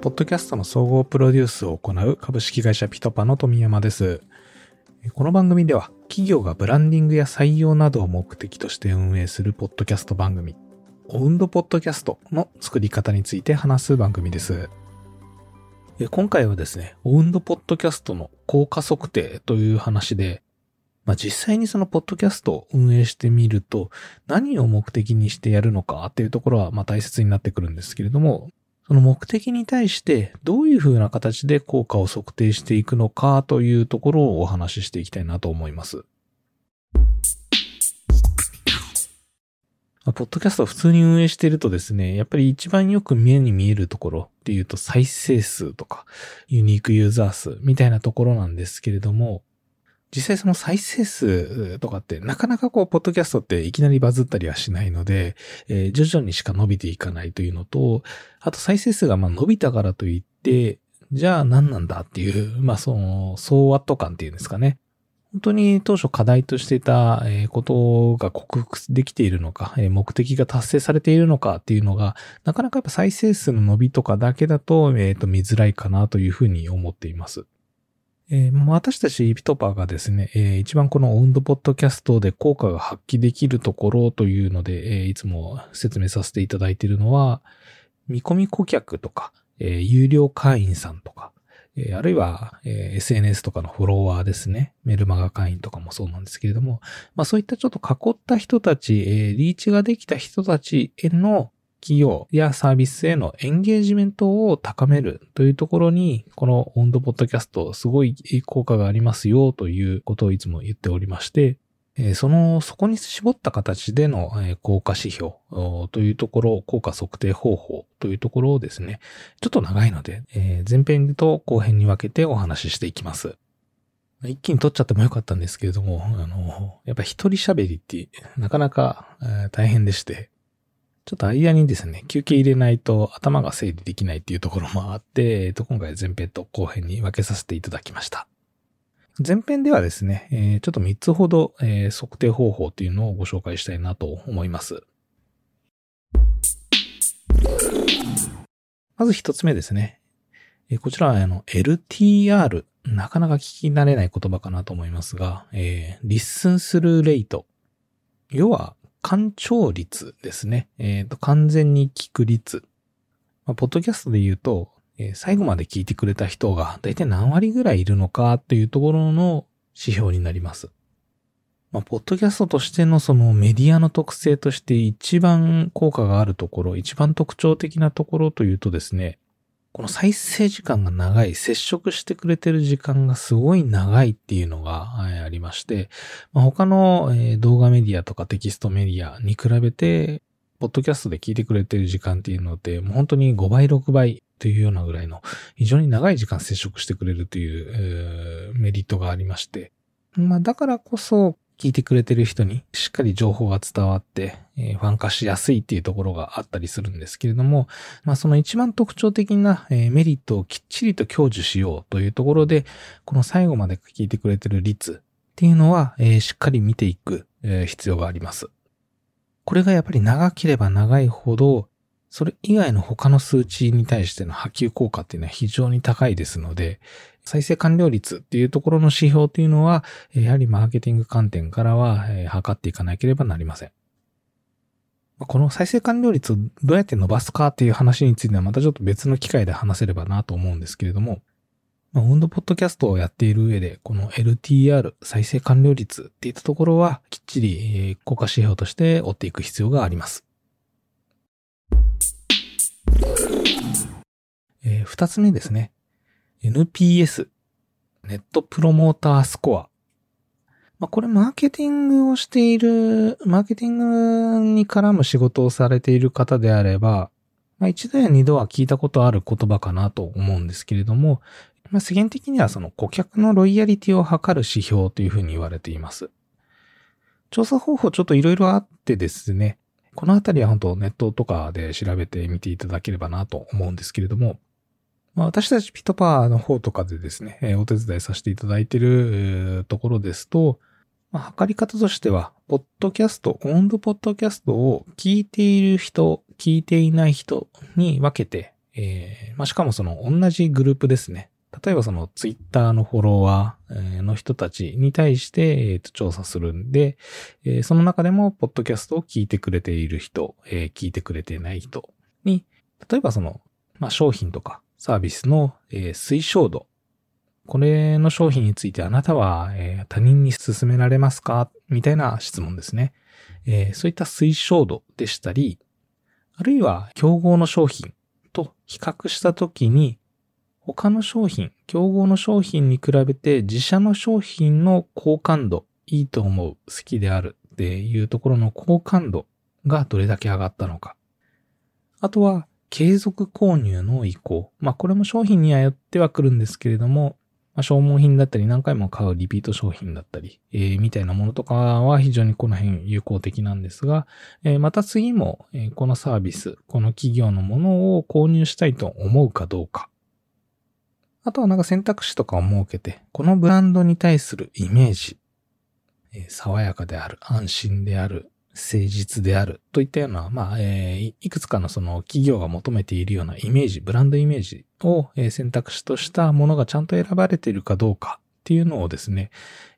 ポッドキャストの総合プロデュースを行う株式会社ピトパの富山です。この番組では企業がブランディングや採用などを目的として運営するポッドキャスト番組、オウンドポッドキャストの作り方について話す番組です。今回はですね、オウンドポッドキャストの効果測定という話で、まあ、実際にそのポッドキャストを運営してみると、何を目的にしてやるのかっていうところはまあ大切になってくるんですけれども、その目的に対してどういうふうな形で効果を測定していくのかというところをお話ししていきたいなと思います。ポッドキャストを普通に運営しているとですね、やっぱり一番よく目に見えるところっていうと再生数とかユニークユーザー数みたいなところなんですけれども、実際その再生数とかってなかなかこう、ポッドキャストっていきなりバズったりはしないので、えー、徐々にしか伸びていかないというのと、あと再生数がまあ伸びたからといって、じゃあ何なんだっていう、まあその、総ワット感っていうんですかね。本当に当初課題としてたことが克服できているのか、目的が達成されているのかっていうのが、なかなかやっぱ再生数の伸びとかだけだと、えっ、ー、と、見づらいかなというふうに思っています。えー、私たちピトパーがですね、えー、一番このオウンドポッドキャストで効果が発揮できるところというので、えー、いつも説明させていただいているのは、見込み顧客とか、えー、有料会員さんとか、えー、あるいは、えー、SNS とかのフォロワーですね。メルマガ会員とかもそうなんですけれども、まあそういったちょっと囲った人たち、えー、リーチができた人たちへの企業やサービスへのエンゲージメントを高めるというところに、このオンドポッドキャストすごい効果がありますよということをいつも言っておりまして、その、そこに絞った形での効果指標というところ、効果測定方法というところをですね、ちょっと長いので、前編と後編に分けてお話ししていきます。一気に取っちゃってもよかったんですけれども、あの、やっぱ一人喋りってなかなか大変でして、ちょっと間にですね、休憩入れないと頭が整理できないっていうところもあって、えっと、今回前編と後編に分けさせていただきました。前編ではですね、えー、ちょっと3つほど、えー、測定方法というのをご紹介したいなと思います。まず1つ目ですね。えー、こちらはあの LTR、なかなか聞き慣れない言葉かなと思いますが、えー、 listen through rate。要は、完聴率ですね。えっ、ー、と、完全に聞く率。まあ、ポッドキャストで言うと、えー、最後まで聞いてくれた人が大体何割ぐらいいるのかっていうところの指標になります。まあ、ポッドキャストとしてのそのメディアの特性として一番効果があるところ、一番特徴的なところというとですね、この再生時間が長い、接触してくれてる時間がすごい長いっていうのがありまして、ま、他の動画メディアとかテキストメディアに比べて、ポッドキャストで聞いてくれてる時間っていうのって、もう本当に5倍、6倍というようなぐらいの非常に長い時間接触してくれるという、メリットがありまして、まあだからこそ聞いてくれてる人にしっかり情報が伝わって、えー、ファン化しやすいっていうところがあったりするんですけれども、まあその一番特徴的な、えー、メリットをきっちりと享受しようというところで、この最後まで聞いてくれてる率っていうのは、えー、しっかり見ていく、え必要があります。これがやっぱり長ければ長いほど、それ以外の他の数値に対しての波及効果っていうのは非常に高いですので、再生完了率っていうところの指標っていうのは、やはりマーケティング観点からは、測っていかなければなりません。この再生完了率をどうやって伸ばすかっていう話についてはまたちょっと別の機会で話せればなと思うんですけれども、まあ、ウンドポッドキャストをやっている上で、この LTR、再生完了率っていったところは、きっちり効果指標として追っていく必要があります。えー、二つ目ですね。NPS、ネットプロモータースコア。まあ、これマーケティングをしている、マーケティングに絡む仕事をされている方であれば、まあ、一度や二度は聞いたことある言葉かなと思うんですけれども、まあ、世間的にはその顧客のロイヤリティを測る指標というふうに言われています。調査方法ちょっといろいろあってですね、このあたりは本当ネットとかで調べてみていただければなと思うんですけれども、まあ、私たちピットパーの方とかでですね、えお手伝いさせていただいているところですと、まあ、測り方としては、ポッドキャスト、オンドポッドキャストを聞いている人、聞いていない人に分けて、えー、まあ、しかもその同じグループですね。例えばそのツイッターのフォロワーの人たちに対して、えー、と調査するんで、え、その中でもポッドキャストを聞いてくれている人、え、聞いてくれていない人に、例えばその、ま、商品とかサービスの、えー、推奨度。これの商品についてあなたは、えー、他人に勧められますか？みたいな質問ですね、えー。そういった推奨度でしたり、あるいは競合の商品と比較したときに、他の商品、競合の商品に比べて自社の商品の好感度、いいと思う、好きであるっていうところの好感度がどれだけ上がったのか。あとは、継続購入の意向。まあ、これも商品にはよってはくるんですけれども、まあ、消耗品だったり何回も買うリピート商品だったり、えー、みたいなものとかは非常にこの辺有効的なんですが、えー、また次も、え、このサービス、この企業のものを購入したいと思うかどうか。あとはなんか選択肢とかを設けて、このブランドに対するイメージ、え爽やかである、安心である、誠実であるといったような、まあ、えー、いくつかのその企業が求めているようなイメージ、ブランドイメージを選択肢としたものがちゃんと選ばれているかどうかっていうのをですね、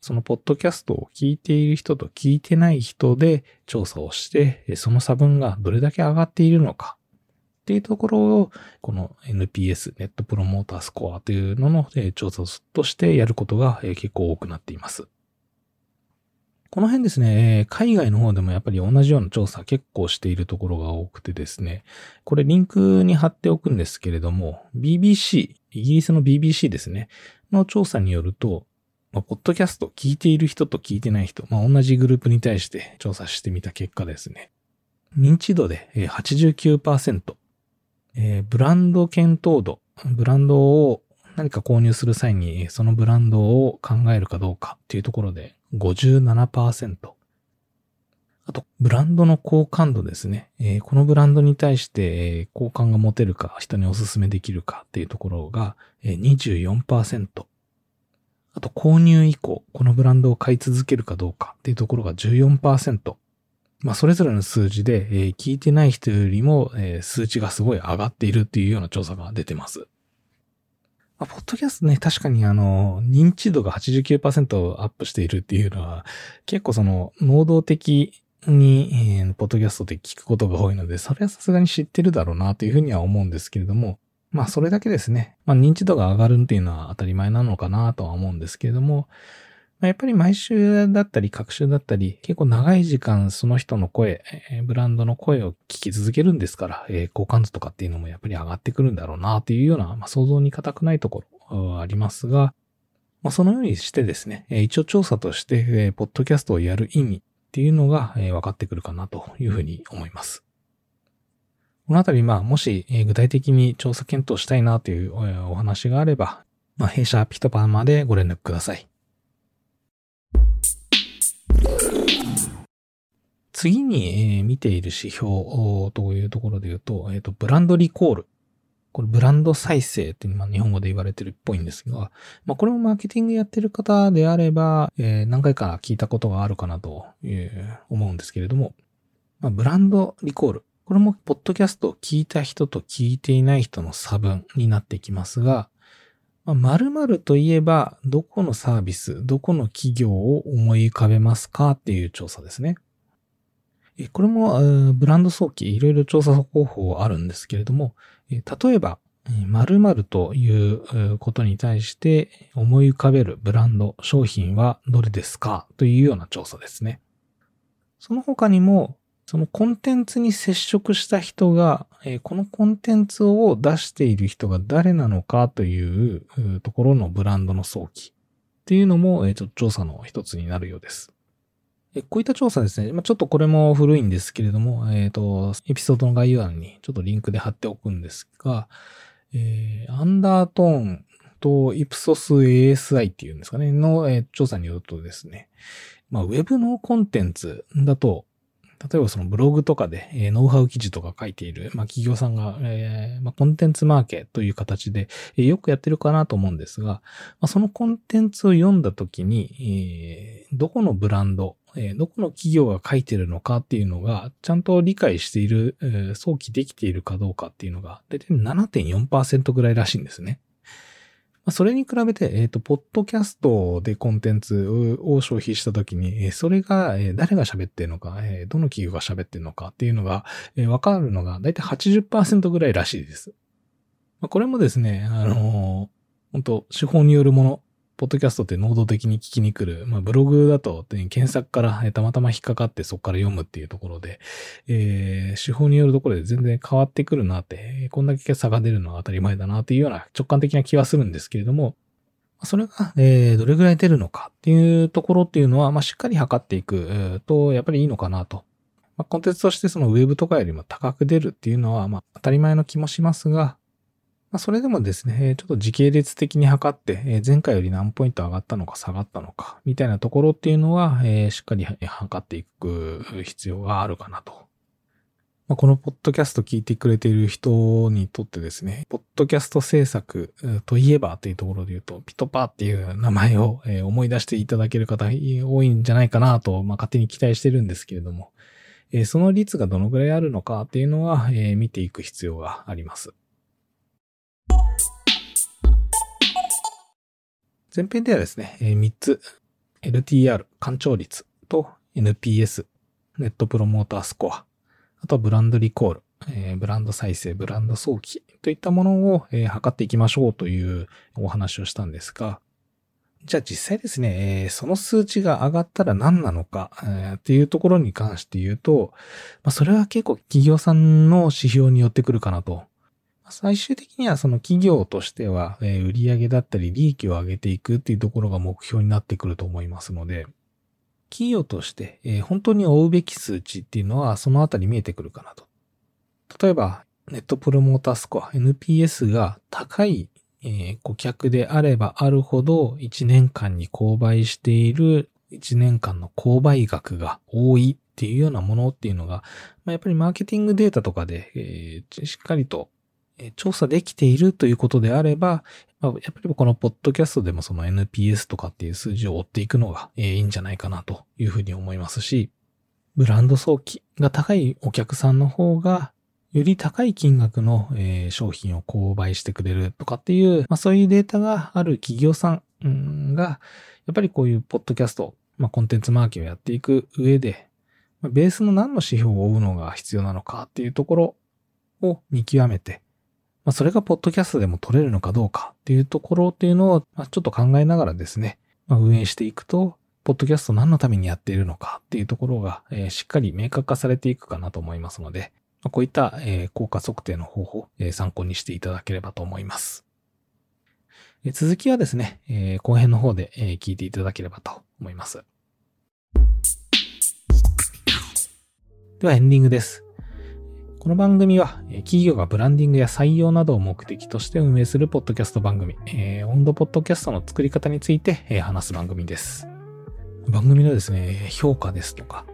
そのポッドキャストを聞いている人と聞いてない人で調査をして、その差分がどれだけ上がっているのかっていうところを、この NPS、ネットプロモータースコアというのの調査としてやることが結構多くなっています。この辺ですね、海外の方でもやっぱり同じような調査結構しているところが多くてですね、これリンクに貼っておくんですけれども、BBC、イギリスの BBC ですね、の調査によると、まあ、ポッドキャスト聞いている人と聞いてない人、まあ、同じグループに対して調査してみた結果ですね、認知度で89%、えー、ブランド検討度、ブランドを何か購入する際にそのブランドを考えるかどうかっていうところで57%。あと、ブランドの好感度ですね。えー、このブランドに対して、えー、好感が持てるか、人にお勧めできるかっていうところが、24%。あと、購入以降、このブランドを買い続けるかどうかっていうところが14%。まあ、それぞれの数字で、えー、聞いてない人よりも、えー、数値がすごい上がっているっていうような調査が出てます。まあ、ポッドキャストね、確かにあの、認知度が89%アップしているっていうのは、結構その、能動的に、えー、ポッドキャストで聞くことが多いので、それはさすがに知ってるだろうなというふうには思うんですけれども、まあ、それだけですね。まあ、認知度が上がるっていうのは当たり前なのかなとは思うんですけれども、やっぱり毎週だったり、各週だったり、結構長い時間その人の声、ブランドの声を聞き続けるんですから、えー、好感度とかっていうのもやっぱり上がってくるんだろうなっていうような、まあ、想像に難くないところはありますが、まあ、そのようにしてですね、一応調査として、えー、ポッドキャストをやる意味っていうのが、えー、分かってくるかなというふうに思います。このあたり、まあ、もし、えー、具体的に調査検討したいなというお話があれば、まあ、弊社ピトパンまでご連絡ください。次に、え見ている指標というところで言うと、えっ、と、ブランドリコール。これブランド再生っていうのは日本語で言われてるっぽいんですが、まあこれもマーケティングやってる方であれば、えー、何回か聞いたことがあるかなという思うんですけれども、まあ、ブランドリコール。これもポッドキャストを聞いた人と聞いていない人の差分になってきますが、まあ、〇〇といえば、どこのサービス、どこの企業を思い浮かべますかっていう調査ですね。これも、ブランド早期、いろいろ調査方法あるんですけれども、例えば、〇〇ということに対して思い浮かべるブランド、商品はどれですか？というような調査ですね。その他にも、そのコンテンツに接触した人が、このコンテンツを出している人が誰なのか？というところのブランドの早期っていうのもえっと、調査の一つになるようです。こういった調査ですね、まあ、ちょっとこれも古いんですけれども、えっ、ー、と、エピソードの概要欄にちょっとリンクで貼っておくんですが、えー、アンダートーンとイプソス ASI っていうんですかね、の、えー、調査によるとですね、まあ、ウェブのコンテンツだと、例えばそのブログとかで、えー、ノウハウ記事とか書いている、まあ、企業さんが、えー、まあ、コンテンツマーケという形で、えー、よくやってるかなと思うんですが、まあ、そのコンテンツを読んだときに、えー、どこのブランド、え、どこの企業が書いてるのかっていうのが、ちゃんと理解している、えー、想起できているかどうかっていうのが、だいたい7.4%ぐらいらしいんですね。それに比べて、えっ、ー、と、ポッドキャストでコンテンツを消費したときに、それが誰が喋ってるのか、どの企業が喋ってるのかっていうのが、わかるのが、だいたい80%ぐらいらしいです。これもですね、あの、本当手法によるものポッドキャストって能動的に聞きに来る。まあ、ブログだと、検索からたまたま引っかかってそこから読むっていうところで、えー、手法によるところで全然変わってくるなって、こんだけ差が出るのは当たり前だなっていうような直感的な気はするんですけれども、それが、えー、どれぐらい出るのかっていうところっていうのは、まあ、しっかり測っていくと、やっぱりいいのかなと。まあ、コンテンツとしてそのウェブとかよりも高く出るっていうのは、まあ、当たり前の気もしますが、まあ、それでもですね、ちょっと時系列的に測って、前回より何ポイント上がったのか下がったのか、みたいなところっていうのは、しっかり測っていく必要があるかなと。まあ、このポッドキャスト聞いてくれている人にとってですね、ポッドキャスト制作といえばというところで言うと、ピトパーっていう名前を思い出していただける方多いんじゃないかなと、まあ、勝手に期待してるんですけれども、その率がどのぐらいあるのかっていうのは見ていく必要があります。前編ではですね、3つ、LTR、干潮率と NPS、ネットプロモータースコア、あとはブランドリコール、ブランド再生、ブランド早期といったものを、え測っていきましょうというお話をしたんですが、じゃあ実際ですね、その数値が上がったら何なのか、えっていうところに関して言うと、それは結構企業さんの指標によってくるかなと最終的にはその企業としては、え売上だったり利益を上げていくっていうところが目標になってくると思いますので、企業として、え本当に追うべき数値っていうのはそのあたり見えてくるかなと。例えば、ネットプロモータースコア、NPS が高い、え顧客であればあるほど1年間に購買している1年間の購買額が多いっていうようなものっていうのが、まあ、やっぱりマーケティングデータとかで、えー、しっかりと調査できているということであれば、やっぱりこのポッドキャストでもその NPS とかっていう数字を追っていくのがいいんじゃないかなというふうに思いますし、ブランド早期が高いお客さんの方が、より高い金額の商品を購買してくれるとかっていう、まあ、そういうデータがある企業さんが、やっぱりこういうポッドキャスト、まあ、コンテンツマーケをやっていく上で、ベースの何の指標を追うのが必要なのかっていうところを見極めて、まあ、それがポッドキャストでも取れるのかどうかっていうところっていうのを、まあ、ちょっと考えながらですね、まあ、運営していくと、ポッドキャスト何のためにやっているのかっていうところが、えー、しっかり明確化されていくかなと思いますので、まあ、こういった、えー、効果測定の方法、えー、参考にしていただければと思います。え続きはですね、え後編の方で、え聞いていただければと思います。ではエンディングです。この番組は、企業がブランディングや採用などを目的として運営するポッドキャスト番組、えー、温度ポッドキャストの作り方について、え、話す番組です。番組のですね、評価ですとか、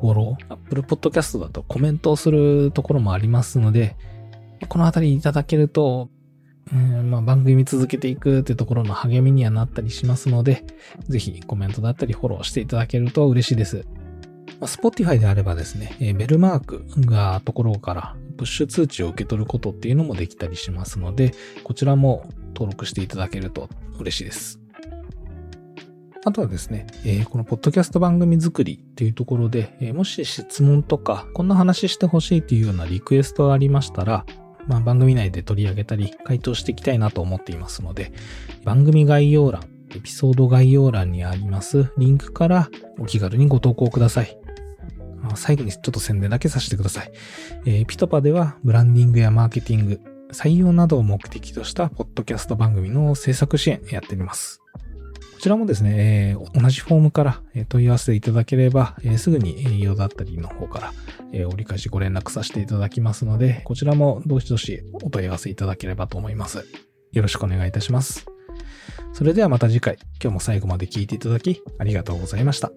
フォロー、Apple Podcast だとコメントをするところもありますので、このあたりいただけると、うんまあ、番組続けていくってところの励みにはなったりしますので、ぜひコメントだったりフォローしていただけると嬉しいです。Spotify であればですね、ベルマークがところからプッシュ通知を受け取ることっていうのもできたりしますので、こちらも登録していただけると嬉しいです。あとはですね、え、このポッドキャスト番組作りっていうところで、え、もし質問とか、こんな話してほしいっていうようなリクエストがありましたら、まあ、番組内で取り上げたり、回答していきたいなと思っていますので、番組概要欄、エピソード概要欄にありますリンクからお気軽にご投稿ください。最後にちょっと宣伝だけさせてください。えー、ピトパではブランディングやマーケティング、採用などを目的としたポッドキャスト番組の制作支援やっております。こちらもですね、えー、同じフォームから問い合わせいただければ、えー、すぐに営業だったりの方から、え、折り返しご連絡させていただきますので、こちらもどしどしお問い合わせいただければと思います。よろしくお願いいたします。それではまた次回、今日も最後まで聴いていただきありがとうございました。